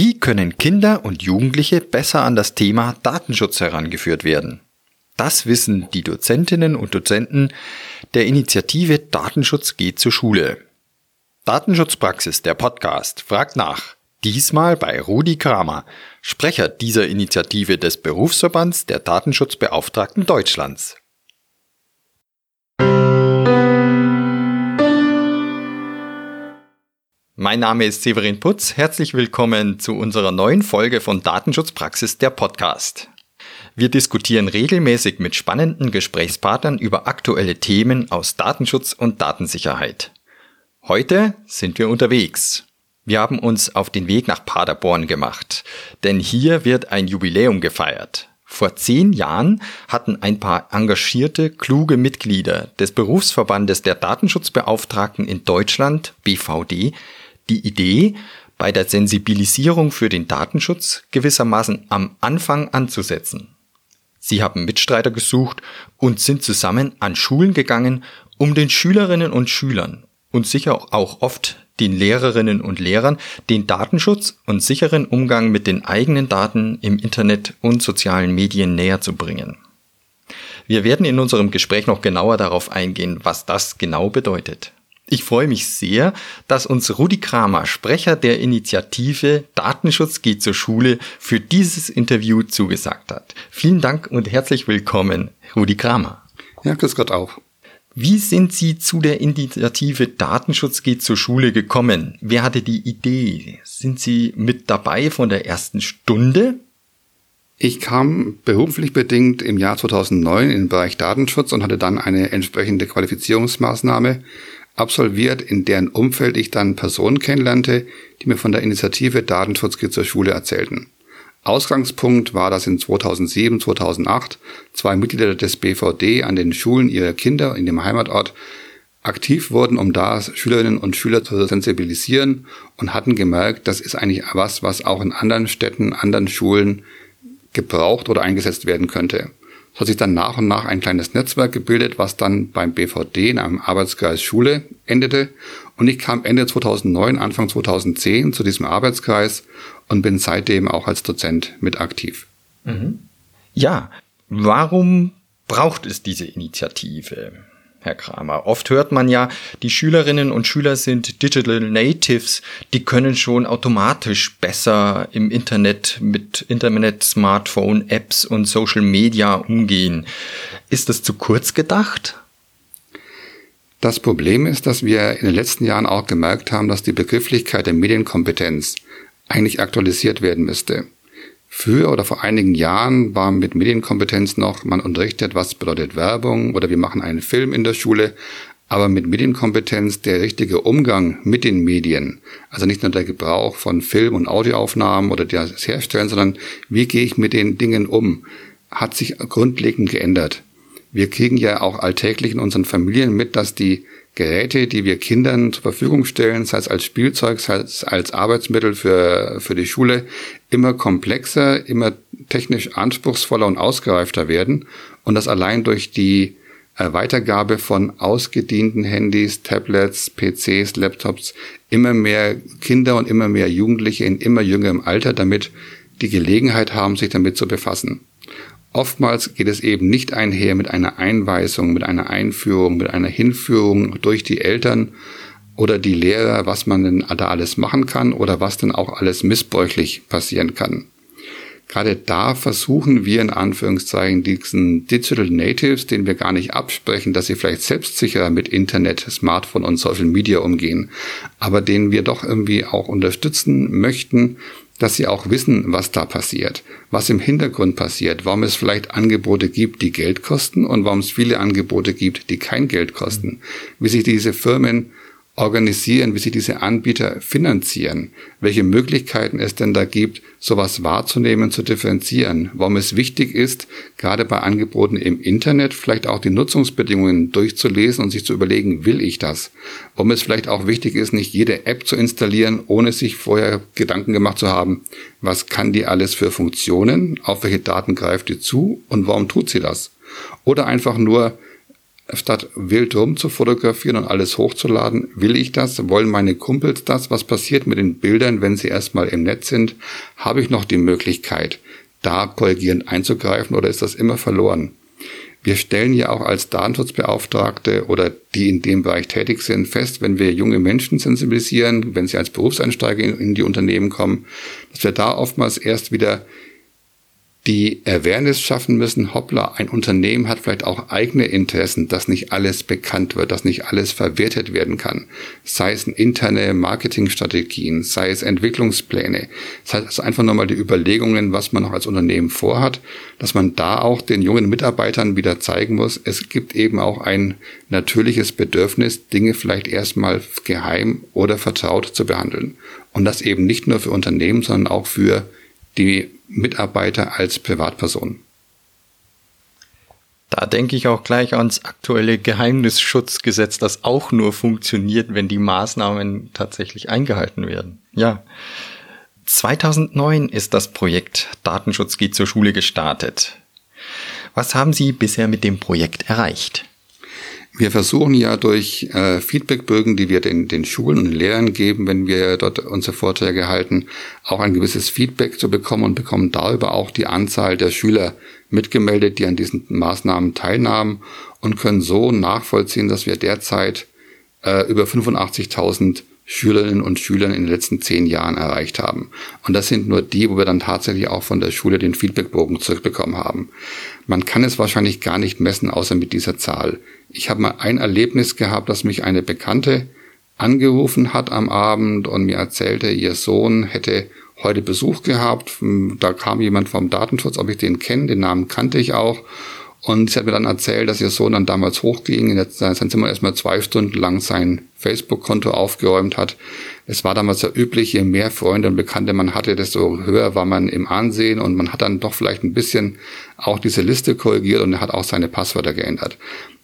Wie können Kinder und Jugendliche besser an das Thema Datenschutz herangeführt werden? Das wissen die Dozentinnen und Dozenten der Initiative Datenschutz geht zur Schule. Datenschutzpraxis, der Podcast, fragt nach. Diesmal bei Rudi Kramer, Sprecher dieser Initiative des Berufsverbands der Datenschutzbeauftragten Deutschlands. Mein Name ist Severin Putz. Herzlich willkommen zu unserer neuen Folge von Datenschutzpraxis der Podcast. Wir diskutieren regelmäßig mit spannenden Gesprächspartnern über aktuelle Themen aus Datenschutz und Datensicherheit. Heute sind wir unterwegs. Wir haben uns auf den Weg nach Paderborn gemacht, denn hier wird ein Jubiläum gefeiert. Vor zehn Jahren hatten ein paar engagierte, kluge Mitglieder des Berufsverbandes der Datenschutzbeauftragten in Deutschland, BVD, die Idee, bei der Sensibilisierung für den Datenschutz gewissermaßen am Anfang anzusetzen. Sie haben Mitstreiter gesucht und sind zusammen an Schulen gegangen, um den Schülerinnen und Schülern und sicher auch oft den Lehrerinnen und Lehrern den Datenschutz und sicheren Umgang mit den eigenen Daten im Internet und sozialen Medien näher zu bringen. Wir werden in unserem Gespräch noch genauer darauf eingehen, was das genau bedeutet. Ich freue mich sehr, dass uns Rudi Kramer, Sprecher der Initiative Datenschutz geht zur Schule, für dieses Interview zugesagt hat. Vielen Dank und herzlich willkommen, Rudi Kramer. Ja, grüß Gott auch. Wie sind Sie zu der Initiative Datenschutz geht zur Schule gekommen? Wer hatte die Idee? Sind Sie mit dabei von der ersten Stunde? Ich kam beruflich bedingt im Jahr 2009 in den Bereich Datenschutz und hatte dann eine entsprechende Qualifizierungsmaßnahme absolviert, in deren Umfeld ich dann Personen kennenlernte, die mir von der Initiative Datenschutz geht zur Schule erzählten. Ausgangspunkt war, dass in 2007, 2008 zwei Mitglieder des BVD an den Schulen ihrer Kinder in dem Heimatort aktiv wurden, um da Schülerinnen und Schüler zu sensibilisieren und hatten gemerkt, das ist eigentlich was, was auch in anderen Städten, anderen Schulen gebraucht oder eingesetzt werden könnte. Hat sich dann nach und nach ein kleines Netzwerk gebildet, was dann beim BVD in einem Arbeitskreis Schule endete. Und ich kam Ende 2009, Anfang 2010 zu diesem Arbeitskreis und bin seitdem auch als Dozent mit aktiv. Mhm. Ja, warum braucht es diese Initiative? Herr Kramer. Oft hört man ja, die Schülerinnen und Schüler sind Digital Natives, die können schon automatisch besser im Internet mit Internet, Smartphone, Apps und Social Media umgehen. Ist das zu kurz gedacht? Das Problem ist, dass wir in den letzten Jahren auch gemerkt haben, dass die Begrifflichkeit der Medienkompetenz eigentlich aktualisiert werden müsste. Früher oder vor einigen Jahren war mit Medienkompetenz noch, man unterrichtet, was bedeutet Werbung oder wir machen einen Film in der Schule. Aber mit Medienkompetenz der richtige Umgang mit den Medien, also nicht nur der Gebrauch von Film- und Audioaufnahmen oder das Herstellen, sondern wie gehe ich mit den Dingen um, hat sich grundlegend geändert. Wir kriegen ja auch alltäglich in unseren Familien mit, dass die Geräte, die wir Kindern zur Verfügung stellen, sei es als Spielzeug, sei es als Arbeitsmittel für, für die Schule, immer komplexer, immer technisch anspruchsvoller und ausgereifter werden und das allein durch die äh, Weitergabe von ausgedienten Handys, Tablets, PCs, Laptops immer mehr Kinder und immer mehr Jugendliche in immer jüngerem Alter damit die Gelegenheit haben, sich damit zu befassen. Oftmals geht es eben nicht einher mit einer Einweisung, mit einer Einführung, mit einer Hinführung durch die Eltern oder die Lehrer, was man denn da alles machen kann oder was denn auch alles missbräuchlich passieren kann. Gerade da versuchen wir in Anführungszeichen diesen Digital Natives, den wir gar nicht absprechen, dass sie vielleicht selbstsicherer mit Internet, Smartphone und Social Media umgehen, aber denen wir doch irgendwie auch unterstützen möchten, dass sie auch wissen, was da passiert, was im Hintergrund passiert, warum es vielleicht Angebote gibt, die Geld kosten und warum es viele Angebote gibt, die kein Geld kosten, wie sich diese Firmen organisieren, wie sich diese Anbieter finanzieren, welche Möglichkeiten es denn da gibt, sowas wahrzunehmen, zu differenzieren, warum es wichtig ist, gerade bei Angeboten im Internet vielleicht auch die Nutzungsbedingungen durchzulesen und sich zu überlegen, will ich das? Warum es vielleicht auch wichtig ist, nicht jede App zu installieren, ohne sich vorher Gedanken gemacht zu haben, was kann die alles für Funktionen, auf welche Daten greift die zu und warum tut sie das? Oder einfach nur statt wild rum zu fotografieren und alles hochzuladen, will ich das? Wollen meine Kumpels das? Was passiert mit den Bildern, wenn sie erstmal im Netz sind? Habe ich noch die Möglichkeit, da korrigierend einzugreifen oder ist das immer verloren? Wir stellen ja auch als Datenschutzbeauftragte oder die in dem Bereich tätig sind fest, wenn wir junge Menschen sensibilisieren, wenn sie als Berufseinsteiger in, die Unternehmen kommen, dass wir da oftmals erst wieder die Awareness schaffen müssen, hoppla, ein Unternehmen hat vielleicht auch eigene Interessen, dass nicht alles bekannt wird, dass nicht alles verwertet werden kann. Sei es interne Marketingstrategien, sei es Entwicklungspläne, sei es einfach nochmal die Überlegungen, was man noch als Unternehmen vorhat, dass man da auch den jungen Mitarbeitern wieder zeigen muss, es gibt eben auch ein natürliches Bedürfnis, Dinge vielleicht erstmal geheim oder vertraut zu behandeln. Und das eben nicht nur für Unternehmen, sondern auch für die Mitarbeiter als Privatperson. Da denke ich auch gleich ans aktuelle Geheimnisschutzgesetz, das auch nur funktioniert, wenn die Maßnahmen tatsächlich eingehalten werden. Ja. 2009 ist das Projekt Datenschutz geht zur Schule gestartet. Was haben Sie bisher mit dem Projekt erreicht? Wir versuchen ja durch äh, Feedbackbögen, die wir den, den Schulen und Lehrern geben, wenn wir dort unsere Vorträge halten, auch ein gewisses Feedback zu bekommen und bekommen darüber auch die Anzahl der Schüler mitgemeldet, die an diesen Maßnahmen teilnahmen und können so nachvollziehen, dass wir derzeit äh, über 85.000 Schülerinnen und Schülern in den letzten zehn Jahren erreicht haben. Und das sind nur die, wo wir dann tatsächlich auch von der Schule den Feedbackbogen zurückbekommen haben. Man kann es wahrscheinlich gar nicht messen, außer mit dieser Zahl. Ich habe mal ein Erlebnis gehabt, dass mich eine Bekannte angerufen hat am Abend und mir erzählte, ihr Sohn hätte heute Besuch gehabt. Da kam jemand vom Datenschutz, ob ich den kenne, den Namen kannte ich auch. Und sie hat mir dann erzählt, dass ihr Sohn dann damals hochging, in sein Zimmer erstmal zwei Stunden lang sein Facebook-Konto aufgeräumt hat. Es war damals ja üblich, je mehr Freunde und Bekannte man hatte, desto höher war man im Ansehen und man hat dann doch vielleicht ein bisschen auch diese Liste korrigiert und er hat auch seine Passwörter geändert.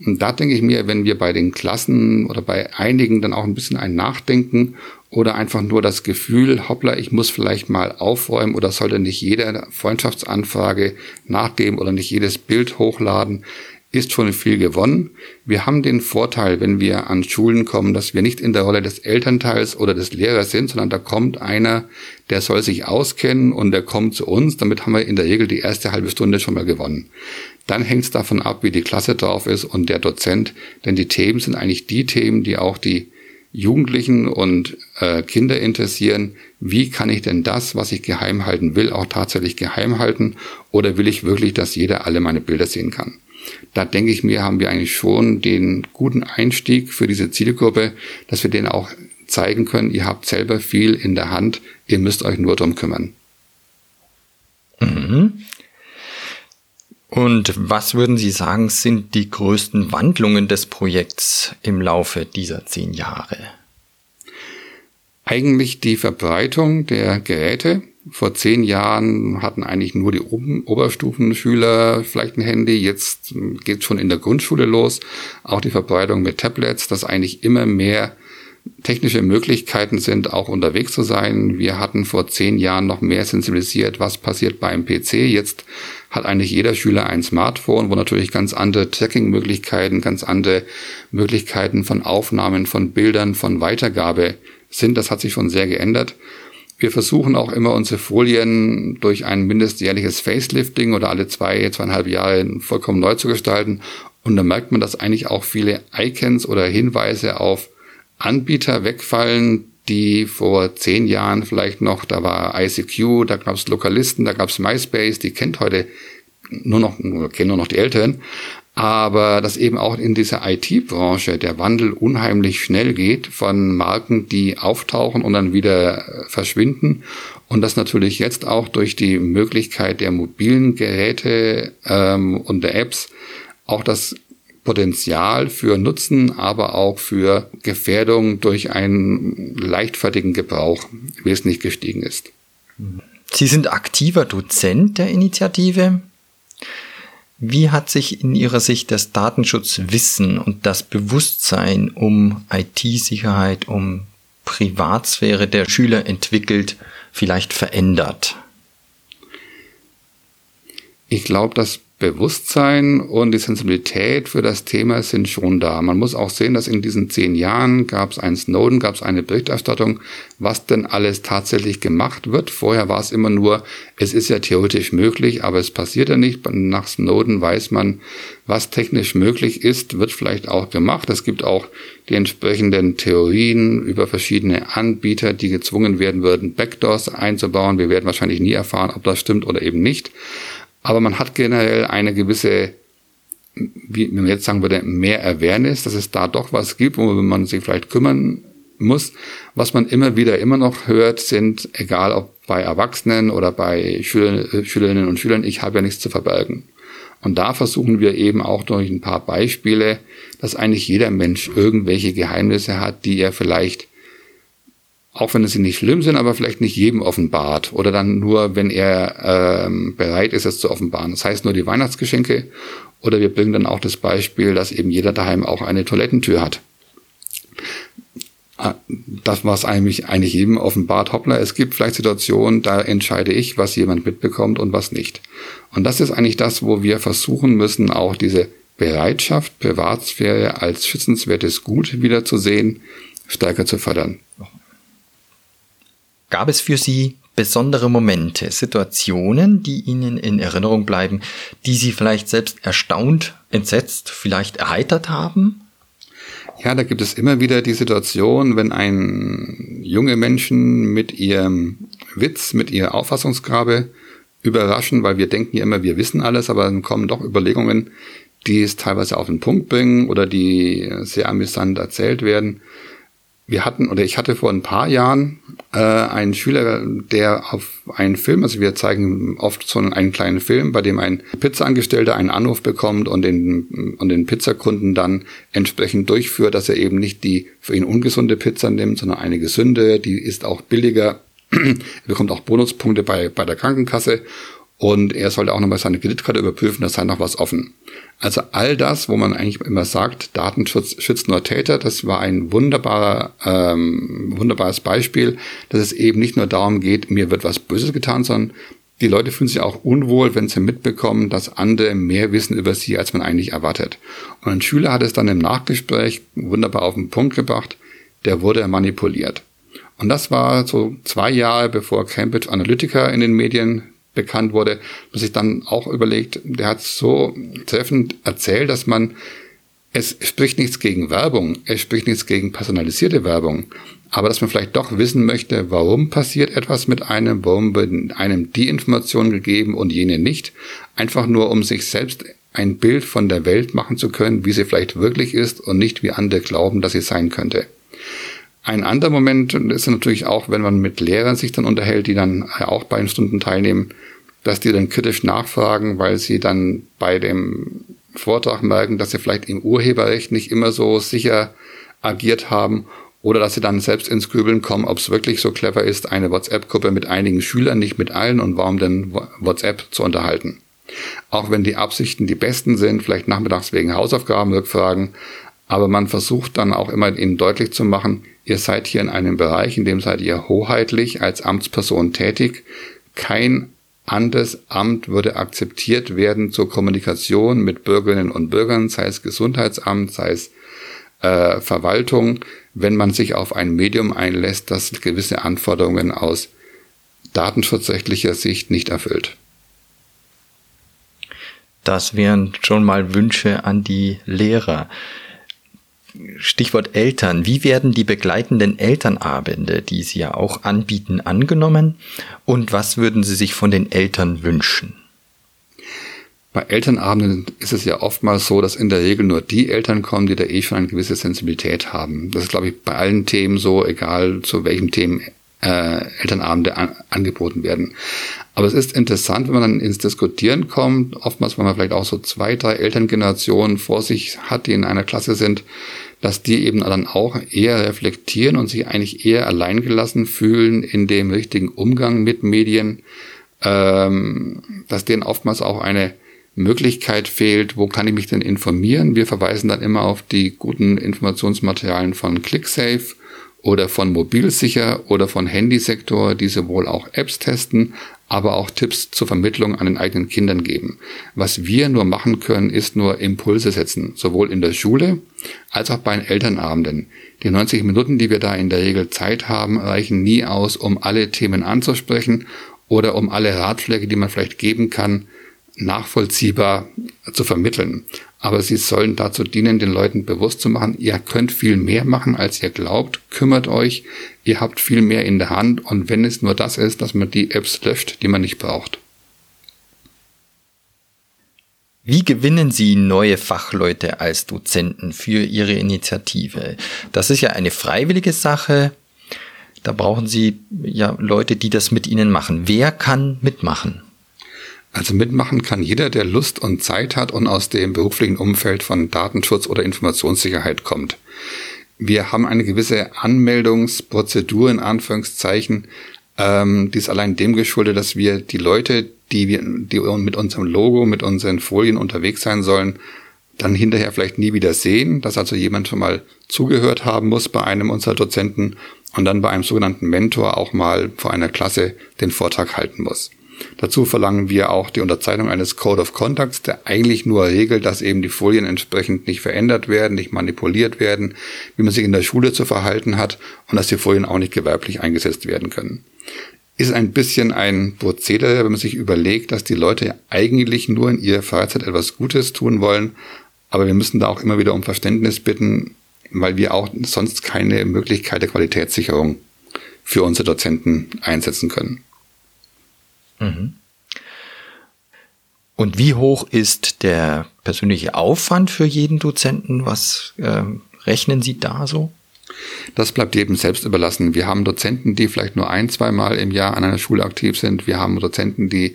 Und da denke ich mir, wenn wir bei den Klassen oder bei einigen dann auch ein bisschen ein Nachdenken oder einfach nur das Gefühl, hoppla, ich muss vielleicht mal aufräumen oder sollte nicht jede Freundschaftsanfrage nachgeben oder nicht jedes Bild hochladen, ist schon viel gewonnen. Wir haben den Vorteil, wenn wir an Schulen kommen, dass wir nicht in der Rolle des Elternteils oder des Lehrers sind, sondern da kommt einer, der soll sich auskennen und der kommt zu uns. Damit haben wir in der Regel die erste halbe Stunde schon mal gewonnen. Dann hängt es davon ab, wie die Klasse drauf ist und der Dozent, denn die Themen sind eigentlich die Themen, die auch die Jugendlichen und äh, Kinder interessieren, wie kann ich denn das, was ich geheim halten will, auch tatsächlich geheim halten oder will ich wirklich, dass jeder alle meine Bilder sehen kann? Da denke ich mir, haben wir eigentlich schon den guten Einstieg für diese Zielgruppe, dass wir denen auch zeigen können, ihr habt selber viel in der Hand, ihr müsst euch nur drum kümmern. Mhm. Und was würden Sie sagen, sind die größten Wandlungen des Projekts im Laufe dieser zehn Jahre? Eigentlich die Verbreitung der Geräte, vor zehn Jahren hatten eigentlich nur die Oberstufenschüler vielleicht ein Handy. Jetzt geht es schon in der Grundschule los. Auch die Verbreitung mit Tablets, dass eigentlich immer mehr technische Möglichkeiten sind, auch unterwegs zu sein. Wir hatten vor zehn Jahren noch mehr sensibilisiert, was passiert beim PC. Jetzt hat eigentlich jeder Schüler ein Smartphone, wo natürlich ganz andere Tracking-Möglichkeiten, ganz andere Möglichkeiten von Aufnahmen, von Bildern, von Weitergabe sind. Das hat sich schon sehr geändert. Wir versuchen auch immer unsere Folien durch ein mindestjährliches Facelifting oder alle zwei, zweieinhalb Jahre vollkommen neu zu gestalten. Und da merkt man, dass eigentlich auch viele Icons oder Hinweise auf Anbieter wegfallen, die vor zehn Jahren vielleicht noch, da war ICQ, da gab es Lokalisten, da gab es MySpace, die kennt heute nur noch, kennen nur noch die Älteren aber dass eben auch in dieser IT-Branche der Wandel unheimlich schnell geht von Marken, die auftauchen und dann wieder verschwinden. Und dass natürlich jetzt auch durch die Möglichkeit der mobilen Geräte ähm, und der Apps auch das Potenzial für Nutzen, aber auch für Gefährdung durch einen leichtfertigen Gebrauch wesentlich gestiegen ist. Sie sind aktiver Dozent der Initiative. Wie hat sich in Ihrer Sicht das Datenschutzwissen und das Bewusstsein um IT-Sicherheit, um Privatsphäre der Schüler entwickelt, vielleicht verändert? Ich glaube, das Bewusstsein und die Sensibilität für das Thema sind schon da. Man muss auch sehen, dass in diesen zehn Jahren gab es einen Snowden, gab es eine Berichterstattung, was denn alles tatsächlich gemacht wird. Vorher war es immer nur, es ist ja theoretisch möglich, aber es passiert ja nicht. Nach Snowden weiß man, was technisch möglich ist, wird vielleicht auch gemacht. Es gibt auch die entsprechenden Theorien über verschiedene Anbieter, die gezwungen werden würden, Backdoors einzubauen. Wir werden wahrscheinlich nie erfahren, ob das stimmt oder eben nicht. Aber man hat generell eine gewisse, wie man jetzt sagen würde, mehr Awareness, dass es da doch was gibt, wo man sich vielleicht kümmern muss. Was man immer wieder immer noch hört, sind, egal ob bei Erwachsenen oder bei Schüler, Schülerinnen und Schülern, ich habe ja nichts zu verbergen. Und da versuchen wir eben auch durch ein paar Beispiele, dass eigentlich jeder Mensch irgendwelche Geheimnisse hat, die er vielleicht auch wenn sie nicht schlimm sind, aber vielleicht nicht jedem offenbart oder dann nur, wenn er ähm, bereit ist, es zu offenbaren. Das heißt nur die Weihnachtsgeschenke oder wir bringen dann auch das Beispiel, dass eben jeder daheim auch eine Toilettentür hat. Ah, das, was eigentlich, eigentlich jedem offenbart, hoppla, es gibt vielleicht Situationen, da entscheide ich, was jemand mitbekommt und was nicht. Und das ist eigentlich das, wo wir versuchen müssen, auch diese Bereitschaft, Privatsphäre als schützenswertes Gut wiederzusehen, stärker zu fördern. Gab es für Sie besondere Momente, Situationen, die Ihnen in Erinnerung bleiben, die Sie vielleicht selbst erstaunt, entsetzt, vielleicht erheitert haben? Ja, da gibt es immer wieder die Situation, wenn ein junge Menschen mit ihrem Witz, mit ihrer Auffassungsgabe überraschen, weil wir denken ja immer, wir wissen alles, aber dann kommen doch Überlegungen, die es teilweise auf den Punkt bringen oder die sehr amüsant erzählt werden wir hatten oder ich hatte vor ein paar Jahren äh, einen Schüler, der auf einen Film, also wir zeigen oft so einen kleinen Film, bei dem ein Pizzaangestellter einen Anruf bekommt und den, und den Pizzakunden dann entsprechend durchführt, dass er eben nicht die für ihn ungesunde Pizza nimmt, sondern eine gesunde, die ist auch billiger, er bekommt auch Bonuspunkte bei, bei der Krankenkasse und er sollte auch nochmal seine Kreditkarte überprüfen, da sei noch was offen. Also all das, wo man eigentlich immer sagt, Datenschutz schützt nur Täter, das war ein wunderbarer, ähm, wunderbares Beispiel, dass es eben nicht nur darum geht, mir wird was Böses getan, sondern die Leute fühlen sich auch unwohl, wenn sie mitbekommen, dass andere mehr wissen über sie, als man eigentlich erwartet. Und ein Schüler hat es dann im Nachgespräch wunderbar auf den Punkt gebracht, der wurde manipuliert. Und das war so zwei Jahre bevor Cambridge Analytica in den Medien bekannt wurde, dass ich dann auch überlegt, der hat so treffend erzählt, dass man, es spricht nichts gegen Werbung, es spricht nichts gegen personalisierte Werbung, aber dass man vielleicht doch wissen möchte, warum passiert etwas mit einem, warum wird einem die Information gegeben und jene nicht, einfach nur um sich selbst ein Bild von der Welt machen zu können, wie sie vielleicht wirklich ist und nicht wie andere glauben, dass sie sein könnte. Ein anderer Moment ist natürlich auch, wenn man mit Lehrern sich dann unterhält, die dann auch bei den Stunden teilnehmen, dass die dann kritisch nachfragen, weil sie dann bei dem Vortrag merken, dass sie vielleicht im Urheberrecht nicht immer so sicher agiert haben oder dass sie dann selbst ins Grübeln kommen, ob es wirklich so clever ist, eine WhatsApp-Gruppe mit einigen Schülern, nicht mit allen und warum denn WhatsApp zu unterhalten. Auch wenn die Absichten die besten sind, vielleicht nachmittags wegen Hausaufgaben, Rückfragen, aber man versucht dann auch immer ihnen deutlich zu machen, ihr seid hier in einem Bereich, in dem seid ihr hoheitlich als Amtsperson tätig. Kein anderes Amt würde akzeptiert werden zur Kommunikation mit Bürgerinnen und Bürgern, sei es Gesundheitsamt, sei es äh, Verwaltung, wenn man sich auf ein Medium einlässt, das gewisse Anforderungen aus datenschutzrechtlicher Sicht nicht erfüllt. Das wären schon mal Wünsche an die Lehrer. Stichwort Eltern. Wie werden die begleitenden Elternabende, die Sie ja auch anbieten, angenommen? Und was würden Sie sich von den Eltern wünschen? Bei Elternabenden ist es ja oftmals so, dass in der Regel nur die Eltern kommen, die da eh schon eine gewisse Sensibilität haben. Das ist, glaube ich, bei allen Themen so, egal zu welchen Themen äh, Elternabende an, angeboten werden. Aber es ist interessant, wenn man dann ins Diskutieren kommt, oftmals, wenn man vielleicht auch so zwei, drei Elterngenerationen vor sich hat, die in einer Klasse sind, dass die eben dann auch eher reflektieren und sich eigentlich eher alleingelassen fühlen in dem richtigen Umgang mit Medien, ähm, dass denen oftmals auch eine Möglichkeit fehlt, wo kann ich mich denn informieren? Wir verweisen dann immer auf die guten Informationsmaterialien von ClickSafe oder von Mobilsicher oder von Handysektor, die sowohl auch Apps testen, aber auch Tipps zur Vermittlung an den eigenen Kindern geben. Was wir nur machen können, ist nur Impulse setzen, sowohl in der Schule als auch bei den Elternabenden. Die 90 Minuten, die wir da in der Regel Zeit haben, reichen nie aus, um alle Themen anzusprechen oder um alle Ratschläge, die man vielleicht geben kann, nachvollziehbar zu vermitteln. Aber sie sollen dazu dienen, den Leuten bewusst zu machen, ihr könnt viel mehr machen, als ihr glaubt. Kümmert euch, ihr habt viel mehr in der Hand und wenn es nur das ist, dass man die Apps löscht, die man nicht braucht. Wie gewinnen Sie neue Fachleute als Dozenten für Ihre Initiative? Das ist ja eine freiwillige Sache. Da brauchen Sie ja Leute, die das mit Ihnen machen. Wer kann mitmachen? Also mitmachen kann jeder, der Lust und Zeit hat und aus dem beruflichen Umfeld von Datenschutz oder Informationssicherheit kommt. Wir haben eine gewisse Anmeldungsprozedur in Anführungszeichen, ähm, die ist allein dem geschuldet, dass wir die Leute, die wir, die mit unserem Logo, mit unseren Folien unterwegs sein sollen, dann hinterher vielleicht nie wieder sehen, dass also jemand schon mal zugehört haben muss bei einem unserer Dozenten und dann bei einem sogenannten Mentor auch mal vor einer Klasse den Vortrag halten muss. Dazu verlangen wir auch die Unterzeichnung eines Code of Contacts, der eigentlich nur regelt, dass eben die Folien entsprechend nicht verändert werden, nicht manipuliert werden, wie man sich in der Schule zu verhalten hat und dass die Folien auch nicht gewerblich eingesetzt werden können. Ist ein bisschen ein Prozedere, wenn man sich überlegt, dass die Leute eigentlich nur in ihrer Freizeit etwas Gutes tun wollen, aber wir müssen da auch immer wieder um Verständnis bitten, weil wir auch sonst keine Möglichkeit der Qualitätssicherung für unsere Dozenten einsetzen können. Mhm. Und wie hoch ist der persönliche Aufwand für jeden Dozenten? Was äh, rechnen Sie da so? Das bleibt jedem selbst überlassen. Wir haben Dozenten, die vielleicht nur ein, zwei Mal im Jahr an einer Schule aktiv sind. Wir haben Dozenten, die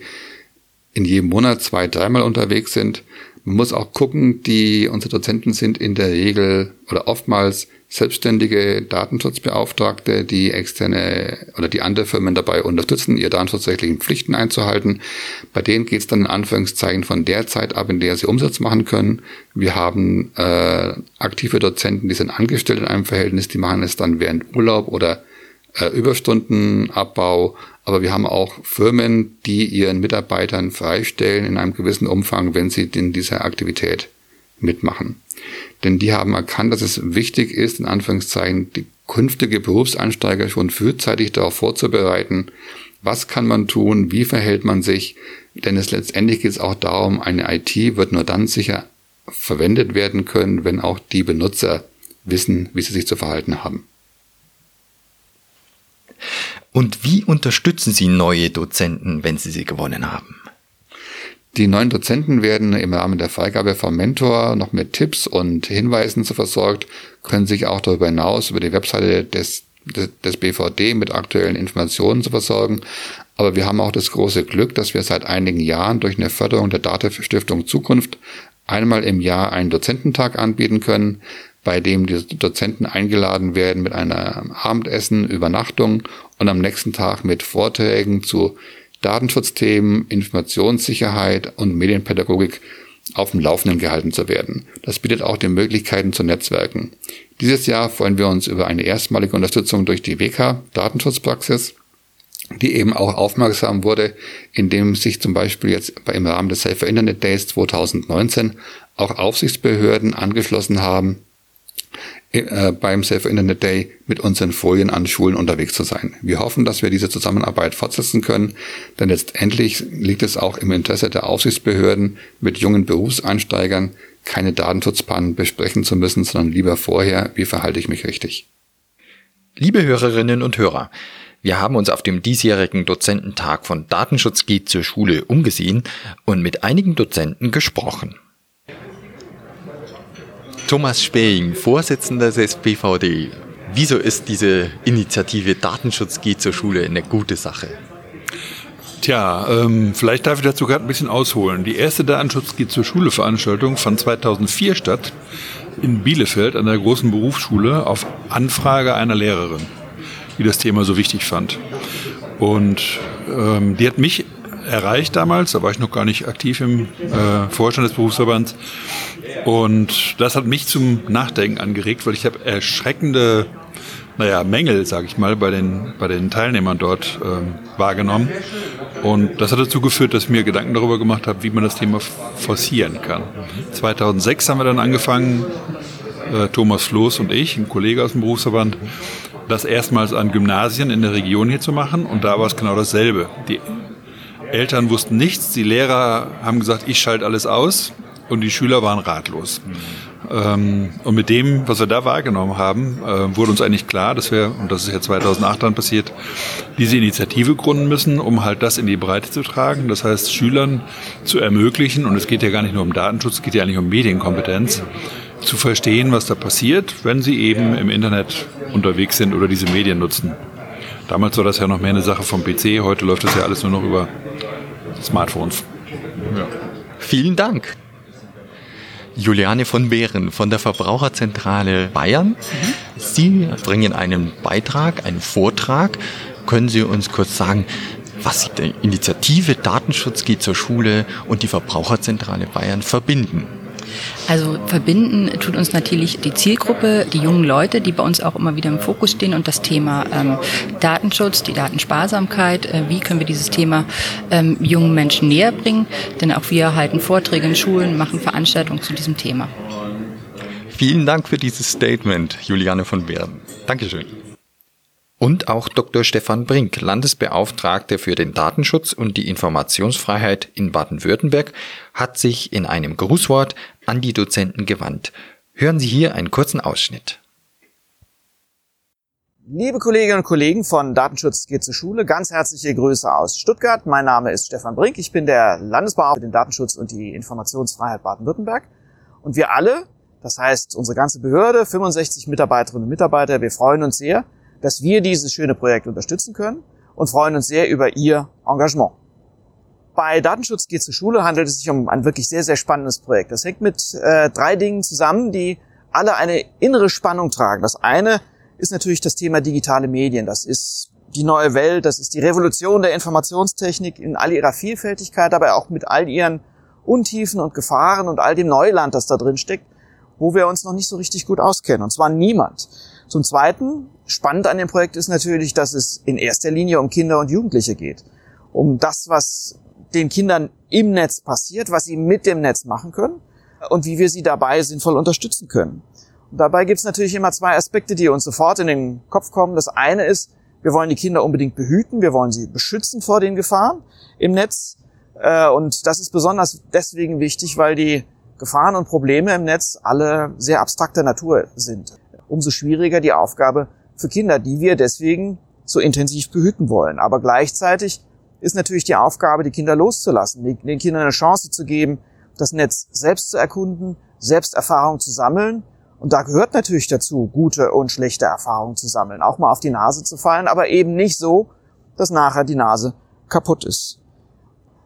in jedem Monat zwei, dreimal unterwegs sind. Man muss auch gucken, die, unsere Dozenten sind in der Regel oder oftmals selbstständige Datenschutzbeauftragte, die externe oder die andere Firmen dabei unterstützen, ihre datenschutzrechtlichen Pflichten einzuhalten. Bei denen geht es dann in Anführungszeichen von der Zeit ab, in der sie Umsatz machen können. Wir haben äh, aktive Dozenten, die sind angestellt in einem Verhältnis, die machen es dann während Urlaub oder äh, Überstundenabbau. Aber wir haben auch Firmen, die ihren Mitarbeitern freistellen in einem gewissen Umfang, wenn sie in dieser Aktivität mitmachen. Denn die haben erkannt, dass es wichtig ist, in Anführungszeichen, die künftige Berufseinsteiger schon frühzeitig darauf vorzubereiten, was kann man tun, wie verhält man sich, denn es letztendlich geht es auch darum, eine IT wird nur dann sicher verwendet werden können, wenn auch die Benutzer wissen, wie sie sich zu verhalten haben. Und wie unterstützen Sie neue Dozenten, wenn Sie sie gewonnen haben? Die neuen Dozenten werden im Rahmen der Freigabe vom Mentor noch mit Tipps und Hinweisen zu versorgt, können sich auch darüber hinaus über die Webseite des, des BVD mit aktuellen Informationen zu versorgen. Aber wir haben auch das große Glück, dass wir seit einigen Jahren durch eine Förderung der Datenstiftung Zukunft einmal im Jahr einen Dozententag anbieten können, bei dem die Dozenten eingeladen werden mit einer Abendessen, Übernachtung und am nächsten Tag mit Vorträgen zu Datenschutzthemen, Informationssicherheit und Medienpädagogik auf dem Laufenden gehalten zu werden. Das bietet auch die Möglichkeiten zu Netzwerken. Dieses Jahr freuen wir uns über eine erstmalige Unterstützung durch die WK Datenschutzpraxis, die eben auch aufmerksam wurde, indem sich zum Beispiel jetzt im Rahmen des Safer Internet Days 2019 auch Aufsichtsbehörden angeschlossen haben, beim Safe Internet Day mit unseren Folien an Schulen unterwegs zu sein. Wir hoffen, dass wir diese Zusammenarbeit fortsetzen können, denn letztendlich liegt es auch im Interesse der Aufsichtsbehörden, mit jungen Berufseinsteigern keine Datenschutzpannen besprechen zu müssen, sondern lieber vorher, wie verhalte ich mich richtig. Liebe Hörerinnen und Hörer, wir haben uns auf dem diesjährigen Dozententag von Datenschutz geht zur Schule umgesehen und mit einigen Dozenten gesprochen. Thomas Späing, Vorsitzender des BVD. Wieso ist diese Initiative Datenschutz geht zur Schule eine gute Sache? Tja, ähm, vielleicht darf ich dazu gerade ein bisschen ausholen. Die erste Datenschutz geht zur Schule Veranstaltung fand 2004 statt in Bielefeld an der großen Berufsschule auf Anfrage einer Lehrerin, die das Thema so wichtig fand. Und ähm, die hat mich erreicht damals, da war ich noch gar nicht aktiv im äh, Vorstand des Berufsverbands und das hat mich zum Nachdenken angeregt, weil ich habe erschreckende naja, Mängel, sage ich mal, bei den, bei den Teilnehmern dort ähm, wahrgenommen. Und das hat dazu geführt, dass ich mir Gedanken darüber gemacht habe, wie man das Thema forcieren kann. 2006 haben wir dann angefangen, äh, Thomas Floß und ich, ein Kollege aus dem Berufsverband, das erstmals an Gymnasien in der Region hier zu machen. Und da war es genau dasselbe. Die Eltern wussten nichts, die Lehrer haben gesagt, ich schalte alles aus und die Schüler waren ratlos. Mhm. und mit dem, was wir da wahrgenommen haben, äh, wurde uns eigentlich klar, dass wir, und das ist ja 2008 dann passiert, diese Initiative gründen müssen, um halt das in die Breite zu tragen. Das heißt, Schülern zu ermöglichen, und es geht ja gar nicht nur um Datenschutz, es geht ja eigentlich um Medienkompetenz, zu verstehen, was da passiert, wenn sie eben im Internet unterwegs sind oder diese Medien nutzen. Damals war das ja noch mehr eine Sache vom PC, heute läuft das ja alles nur noch über Smartphones. Ja. Vielen Dank. Juliane von Behren von der Verbraucherzentrale Bayern. Sie bringen einen Beitrag, einen Vortrag. Können Sie uns kurz sagen, was die Initiative Datenschutz geht zur Schule und die Verbraucherzentrale Bayern verbinden? Also verbinden tut uns natürlich die Zielgruppe, die jungen Leute, die bei uns auch immer wieder im Fokus stehen und das Thema ähm, Datenschutz, die Datensparsamkeit. Äh, wie können wir dieses Thema ähm, jungen Menschen näher bringen? Denn auch wir halten Vorträge in Schulen, machen Veranstaltungen zu diesem Thema. Vielen Dank für dieses Statement, Juliane von Beeren. Dankeschön. Und auch Dr. Stefan Brink, Landesbeauftragter für den Datenschutz und die Informationsfreiheit in Baden-Württemberg, hat sich in einem Grußwort an die Dozenten gewandt. Hören Sie hier einen kurzen Ausschnitt. Liebe Kolleginnen und Kollegen von Datenschutz geht zur Schule, ganz herzliche Grüße aus Stuttgart. Mein Name ist Stefan Brink, ich bin der Landesbeauftragte für den Datenschutz und die Informationsfreiheit Baden-Württemberg. Und wir alle, das heißt unsere ganze Behörde, 65 Mitarbeiterinnen und Mitarbeiter, wir freuen uns sehr, dass wir dieses schöne Projekt unterstützen können und freuen uns sehr über Ihr Engagement. Bei Datenschutz geht zur Schule handelt es sich um ein wirklich sehr, sehr spannendes Projekt. Das hängt mit äh, drei Dingen zusammen, die alle eine innere Spannung tragen. Das eine ist natürlich das Thema digitale Medien. Das ist die neue Welt, das ist die Revolution der Informationstechnik in all ihrer Vielfältigkeit, aber auch mit all ihren Untiefen und Gefahren und all dem Neuland, das da drin steckt, wo wir uns noch nicht so richtig gut auskennen. Und zwar niemand. Zum Zweiten, spannend an dem Projekt ist natürlich, dass es in erster Linie um Kinder und Jugendliche geht. Um das, was den Kindern im Netz passiert, was sie mit dem Netz machen können und wie wir sie dabei sinnvoll unterstützen können. Und dabei gibt es natürlich immer zwei Aspekte, die uns sofort in den Kopf kommen. Das eine ist, wir wollen die Kinder unbedingt behüten, wir wollen sie beschützen vor den Gefahren im Netz. Äh, und das ist besonders deswegen wichtig, weil die Gefahren und Probleme im Netz alle sehr abstrakter Natur sind umso schwieriger die Aufgabe für Kinder, die wir deswegen so intensiv behüten wollen. Aber gleichzeitig ist natürlich die Aufgabe, die Kinder loszulassen, den Kindern eine Chance zu geben, das Netz selbst zu erkunden, selbst Erfahrungen zu sammeln. Und da gehört natürlich dazu, gute und schlechte Erfahrungen zu sammeln, auch mal auf die Nase zu fallen, aber eben nicht so, dass nachher die Nase kaputt ist.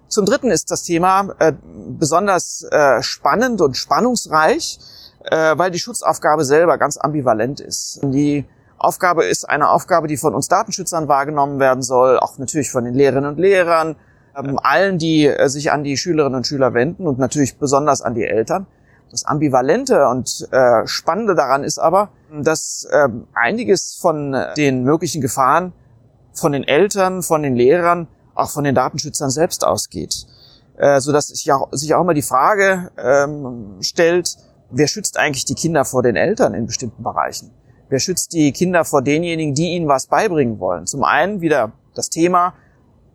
Zum Dritten ist das Thema äh, besonders äh, spannend und spannungsreich, äh, weil die Schutzaufgabe selber ganz ambivalent ist. Die Aufgabe ist eine Aufgabe, die von uns Datenschützern wahrgenommen werden soll, auch natürlich von den Lehrerinnen und Lehrern, ähm, allen, die äh, sich an die Schülerinnen und Schüler wenden und natürlich besonders an die Eltern. Das Ambivalente und äh, Spannende daran ist aber, dass äh, einiges von den möglichen Gefahren von den Eltern, von den Lehrern, auch von den Datenschützern selbst ausgeht. Äh, so dass sich auch, sich auch immer die Frage ähm, stellt, wer schützt eigentlich die Kinder vor den Eltern in bestimmten Bereichen? Wer schützt die Kinder vor denjenigen, die ihnen was beibringen wollen? Zum einen wieder das Thema,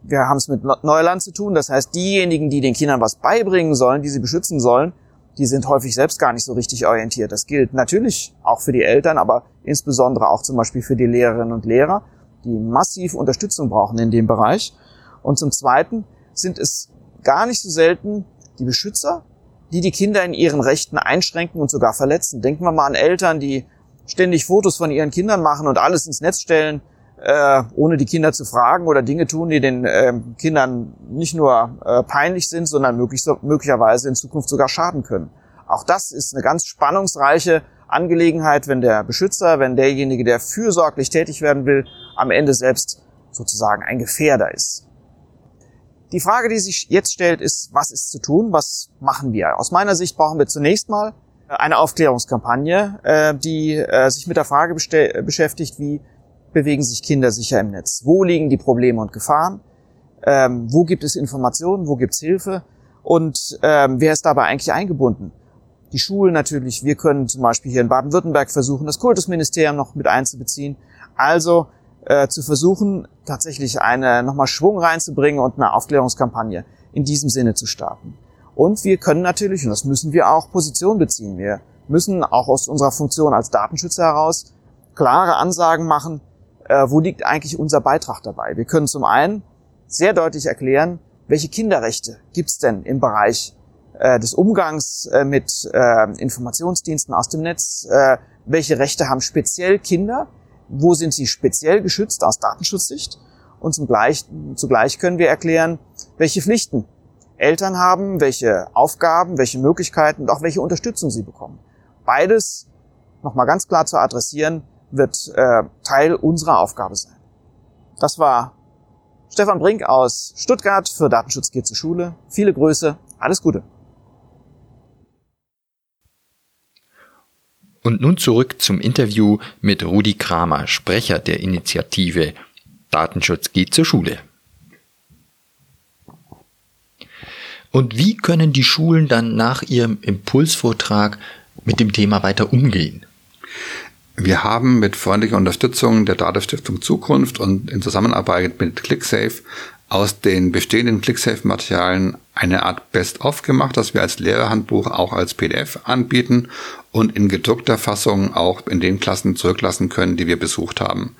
wir haben es mit Neuland zu tun, das heißt, diejenigen, die den Kindern was beibringen sollen, die sie beschützen sollen, die sind häufig selbst gar nicht so richtig orientiert. Das gilt natürlich auch für die Eltern, aber insbesondere auch zum Beispiel für die Lehrerinnen und Lehrer, die massiv Unterstützung brauchen in dem Bereich. Und zum Zweiten sind es gar nicht so selten die Beschützer, die die Kinder in ihren Rechten einschränken und sogar verletzen. Denken wir mal an Eltern, die ständig Fotos von ihren Kindern machen und alles ins Netz stellen, äh, ohne die Kinder zu fragen oder Dinge tun, die den äh, Kindern nicht nur äh, peinlich sind, sondern möglich, möglicherweise in Zukunft sogar schaden können. Auch das ist eine ganz spannungsreiche Angelegenheit, wenn der Beschützer, wenn derjenige, der fürsorglich tätig werden will, am Ende selbst sozusagen ein Gefährder ist. Die Frage, die sich jetzt stellt, ist, was ist zu tun? Was machen wir? Aus meiner Sicht brauchen wir zunächst mal eine Aufklärungskampagne, äh, die äh, sich mit der Frage beschäftigt, wie bewegen sich Kinder sicher im Netz? Wo liegen die Probleme und Gefahren? Ähm, wo gibt es Informationen? Wo gibt es Hilfe? Und ähm, wer ist dabei eigentlich eingebunden? Die Schulen natürlich. Wir können zum Beispiel hier in Baden-Württemberg versuchen, das Kultusministerium noch mit einzubeziehen. Also äh, zu versuchen, tatsächlich eine nochmal Schwung reinzubringen und eine Aufklärungskampagne in diesem Sinne zu starten. Und wir können natürlich, und das müssen wir auch, Position beziehen. Wir müssen auch aus unserer Funktion als Datenschützer heraus klare Ansagen machen, äh, wo liegt eigentlich unser Beitrag dabei. Wir können zum einen sehr deutlich erklären, welche Kinderrechte gibt es denn im Bereich äh, des Umgangs äh, mit Informationsdiensten aus dem Netz, welche Rechte haben speziell Kinder, wo sind sie speziell geschützt aus Datenschutzsicht und zugleich können wir erklären, welche Pflichten Eltern haben, welche Aufgaben, welche Möglichkeiten und auch welche Unterstützung sie bekommen. Beides, nochmal ganz klar zu adressieren, wird äh, Teil unserer Aufgabe sein. Das war Stefan Brink aus Stuttgart für Datenschutz geht zur Schule. Viele Grüße, alles Gute. Und nun zurück zum Interview mit Rudi Kramer, Sprecher der Initiative Datenschutz geht zur Schule. Und wie können die Schulen dann nach ihrem Impulsvortrag mit dem Thema weiter umgehen? Wir haben mit freundlicher Unterstützung der Datenstiftung Zukunft und in Zusammenarbeit mit ClickSafe aus den bestehenden ClickSafe-Materialien eine Art Best-of gemacht, das wir als Lehrerhandbuch auch als PDF anbieten und in gedruckter Fassung auch in den Klassen zurücklassen können, die wir besucht haben.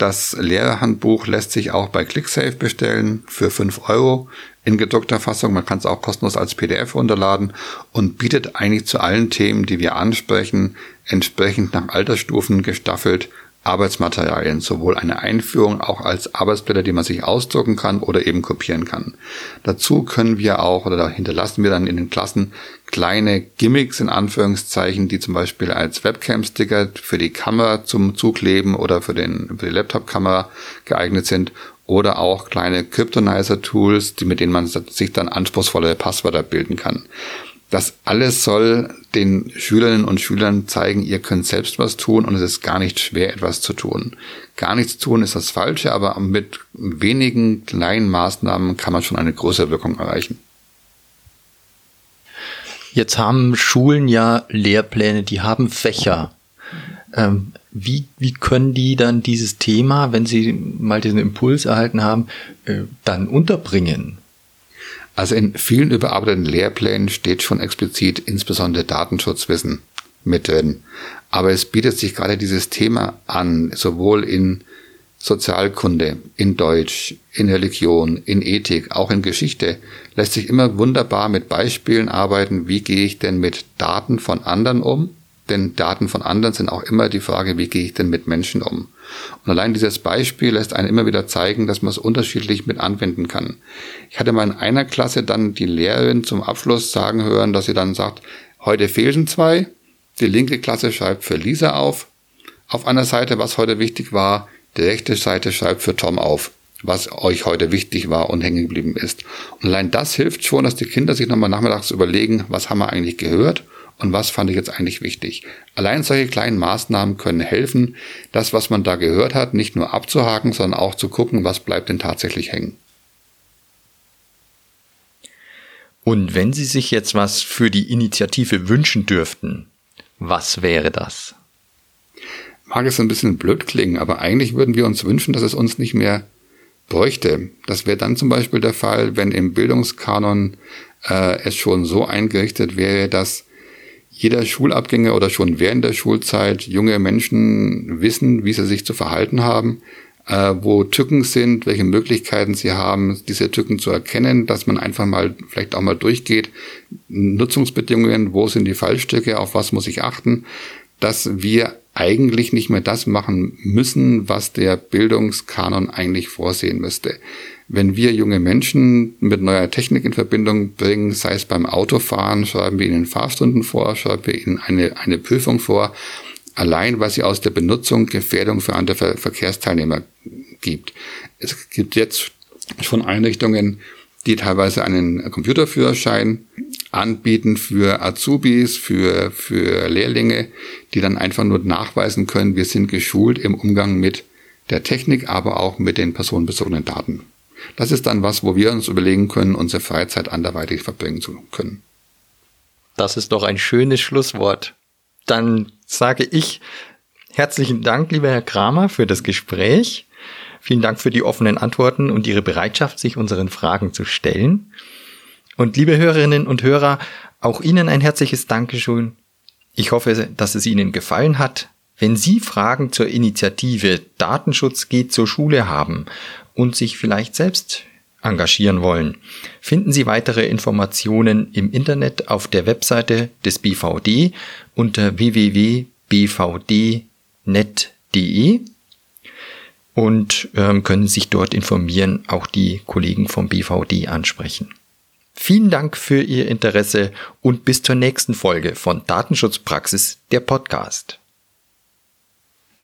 Das Lehrerhandbuch lässt sich auch bei ClickSafe bestellen für 5 Euro in gedruckter Fassung. Man kann es auch kostenlos als PDF runterladen und bietet eigentlich zu allen Themen, die wir ansprechen, entsprechend nach Altersstufen gestaffelt Arbeitsmaterialien, sowohl eine Einführung auch als Arbeitsblätter, die man sich ausdrucken kann oder eben kopieren kann. Dazu können wir auch oder hinterlassen wir dann in den Klassen kleine Gimmicks in Anführungszeichen, die zum Beispiel als Webcam-Sticker für die Kamera zum Zukleben oder für, den, für die Laptop-Kamera geeignet sind oder auch kleine Cryptonizer-Tools, die, mit denen man sich dann anspruchsvolle Passwörter bilden kann. Das alles soll den Schülerinnen und Schülern zeigen, ihr könnt selbst was tun und es ist gar nicht schwer, etwas zu tun. Gar nichts tun ist das Falsche, aber mit wenigen kleinen Maßnahmen kann man schon eine große Wirkung erreichen. Jetzt haben Schulen ja Lehrpläne, die haben Fächer. Ähm, wie, wie können die dann dieses Thema, wenn sie mal diesen Impuls erhalten haben, äh, dann unterbringen? Also in vielen überarbeiteten Lehrplänen steht schon explizit insbesondere Datenschutzwissen mit drin. Aber es bietet sich gerade dieses Thema an, sowohl in Sozialkunde, in Deutsch, in Religion, in Ethik, auch in Geschichte, lässt sich immer wunderbar mit Beispielen arbeiten, wie gehe ich denn mit Daten von anderen um denn Daten von anderen sind auch immer die Frage, wie gehe ich denn mit Menschen um? Und allein dieses Beispiel lässt einen immer wieder zeigen, dass man es unterschiedlich mit anwenden kann. Ich hatte mal in einer Klasse dann die Lehrerin zum Abschluss sagen hören, dass sie dann sagt, heute fehlen zwei. Die linke Klasse schreibt für Lisa auf. Auf einer Seite, was heute wichtig war, die rechte Seite schreibt für Tom auf was euch heute wichtig war und hängen geblieben ist. Und allein das hilft schon, dass die Kinder sich nochmal nachmittags überlegen, was haben wir eigentlich gehört und was fand ich jetzt eigentlich wichtig. Allein solche kleinen Maßnahmen können helfen, das, was man da gehört hat, nicht nur abzuhaken, sondern auch zu gucken, was bleibt denn tatsächlich hängen. Und wenn Sie sich jetzt was für die Initiative wünschen dürften, was wäre das? Mag es ein bisschen blöd klingen, aber eigentlich würden wir uns wünschen, dass es uns nicht mehr bräuchte. Das wäre dann zum Beispiel der Fall, wenn im Bildungskanon äh, es schon so eingerichtet wäre, dass jeder Schulabgänger oder schon während der Schulzeit junge Menschen wissen, wie sie sich zu verhalten haben, äh, wo Tücken sind, welche Möglichkeiten sie haben, diese Tücken zu erkennen, dass man einfach mal vielleicht auch mal durchgeht, Nutzungsbedingungen, wo sind die Fallstücke, auf was muss ich achten, dass wir eigentlich nicht mehr das machen müssen, was der Bildungskanon eigentlich vorsehen müsste wenn wir junge Menschen mit neuer Technik in Verbindung bringen, sei es beim Autofahren, schreiben wir ihnen Fahrstunden vor, schreiben wir ihnen eine, eine Prüfung vor, allein weil sie aus der Benutzung Gefährdung für andere Ver Verkehrsteilnehmer gibt. Es gibt jetzt schon Einrichtungen, die teilweise einen Computerführerschein anbieten für Azubis, für, für Lehrlinge, die dann einfach nur nachweisen können, wir sind geschult im Umgang mit der Technik, aber auch mit den personenbezogenen Daten. Das ist dann was, wo wir uns überlegen können, unsere Freizeit anderweitig verbringen zu können. Das ist doch ein schönes Schlusswort. Dann sage ich herzlichen Dank, lieber Herr Kramer, für das Gespräch. Vielen Dank für die offenen Antworten und Ihre Bereitschaft, sich unseren Fragen zu stellen. Und liebe Hörerinnen und Hörer, auch Ihnen ein herzliches Dankeschön. Ich hoffe, dass es Ihnen gefallen hat. Wenn Sie Fragen zur Initiative Datenschutz geht zur Schule haben und sich vielleicht selbst engagieren wollen, finden Sie weitere Informationen im Internet auf der Webseite des BVD unter www.bvdnet.de und ähm, können sich dort informieren, auch die Kollegen vom BVD ansprechen. Vielen Dank für Ihr Interesse und bis zur nächsten Folge von Datenschutzpraxis, der Podcast.